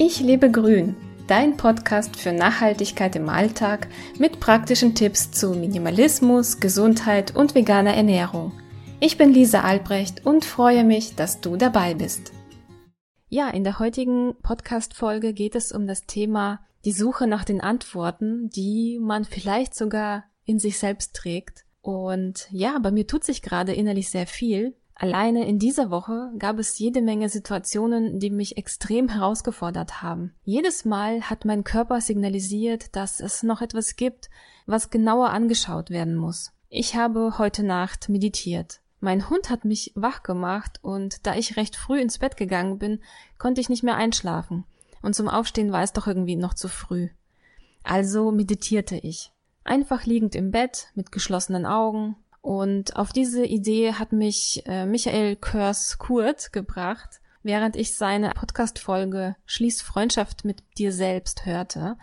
Ich lebe grün, dein Podcast für Nachhaltigkeit im Alltag mit praktischen Tipps zu Minimalismus, Gesundheit und veganer Ernährung. Ich bin Lisa Albrecht und freue mich, dass du dabei bist. Ja, in der heutigen Podcast-Folge geht es um das Thema die Suche nach den Antworten, die man vielleicht sogar in sich selbst trägt. Und ja, bei mir tut sich gerade innerlich sehr viel. Alleine in dieser Woche gab es jede Menge Situationen, die mich extrem herausgefordert haben. Jedes Mal hat mein Körper signalisiert, dass es noch etwas gibt, was genauer angeschaut werden muss. Ich habe heute Nacht meditiert. Mein Hund hat mich wach gemacht und da ich recht früh ins Bett gegangen bin, konnte ich nicht mehr einschlafen. Und zum Aufstehen war es doch irgendwie noch zu früh. Also meditierte ich. Einfach liegend im Bett mit geschlossenen Augen, und auf diese Idee hat mich äh, Michael Körs Kurt gebracht, während ich seine Podcast-Folge Schließ Freundschaft mit dir selbst hörte.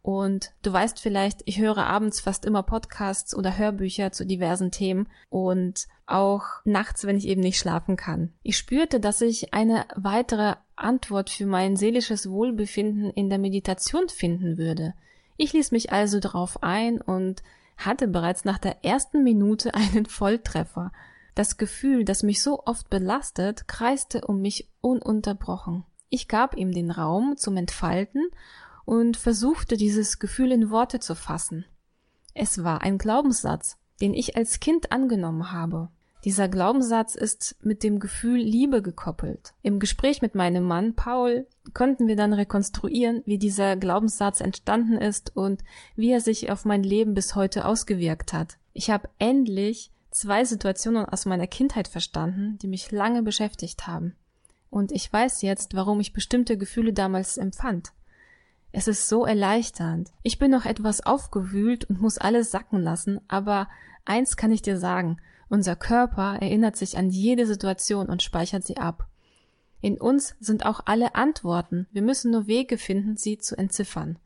Und du weißt vielleicht, ich höre abends fast immer Podcasts oder Hörbücher zu diversen Themen und auch nachts, wenn ich eben nicht schlafen kann. Ich spürte, dass ich eine weitere Antwort für mein seelisches Wohlbefinden in der Meditation finden würde. Ich ließ mich also darauf ein und hatte bereits nach der ersten Minute einen Volltreffer. Das Gefühl, das mich so oft belastet, kreiste um mich ununterbrochen. Ich gab ihm den Raum zum Entfalten und versuchte dieses Gefühl in Worte zu fassen. Es war ein Glaubenssatz, den ich als Kind angenommen habe. Dieser Glaubenssatz ist mit dem Gefühl Liebe gekoppelt. Im Gespräch mit meinem Mann Paul konnten wir dann rekonstruieren, wie dieser Glaubenssatz entstanden ist und wie er sich auf mein Leben bis heute ausgewirkt hat. Ich habe endlich zwei Situationen aus meiner Kindheit verstanden, die mich lange beschäftigt haben. Und ich weiß jetzt, warum ich bestimmte Gefühle damals empfand. Es ist so erleichternd. Ich bin noch etwas aufgewühlt und muss alles sacken lassen, aber eins kann ich dir sagen, unser Körper erinnert sich an jede Situation und speichert sie ab. In uns sind auch alle Antworten, wir müssen nur Wege finden, sie zu entziffern.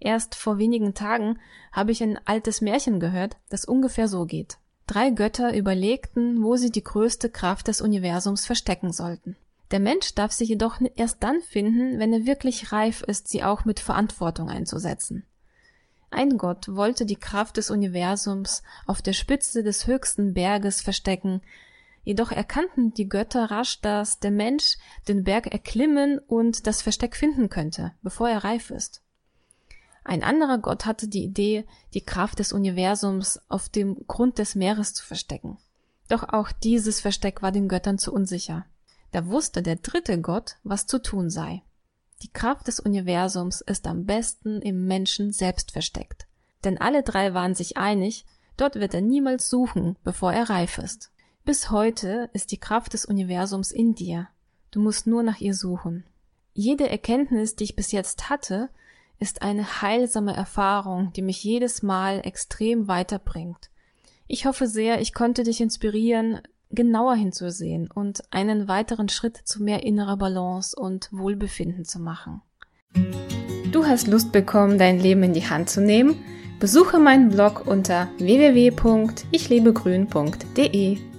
Erst vor wenigen Tagen habe ich ein altes Märchen gehört, das ungefähr so geht. Drei Götter überlegten, wo sie die größte Kraft des Universums verstecken sollten. Der Mensch darf sie jedoch erst dann finden, wenn er wirklich reif ist, sie auch mit Verantwortung einzusetzen. Ein Gott wollte die Kraft des Universums auf der Spitze des höchsten Berges verstecken, Jedoch erkannten die Götter rasch, dass der Mensch den Berg erklimmen und das Versteck finden könnte, bevor er reif ist. Ein anderer Gott hatte die Idee, die Kraft des Universums auf dem Grund des Meeres zu verstecken. Doch auch dieses Versteck war den Göttern zu unsicher. Da wusste der dritte Gott, was zu tun sei. Die Kraft des Universums ist am besten im Menschen selbst versteckt. Denn alle drei waren sich einig, dort wird er niemals suchen, bevor er reif ist. Bis heute ist die Kraft des Universums in dir. Du musst nur nach ihr suchen. Jede Erkenntnis, die ich bis jetzt hatte, ist eine heilsame Erfahrung, die mich jedes Mal extrem weiterbringt. Ich hoffe sehr, ich konnte dich inspirieren, genauer hinzusehen und einen weiteren Schritt zu mehr innerer Balance und Wohlbefinden zu machen. Du hast Lust bekommen, dein Leben in die Hand zu nehmen? Besuche meinen Blog unter www.ichlebegrün.de.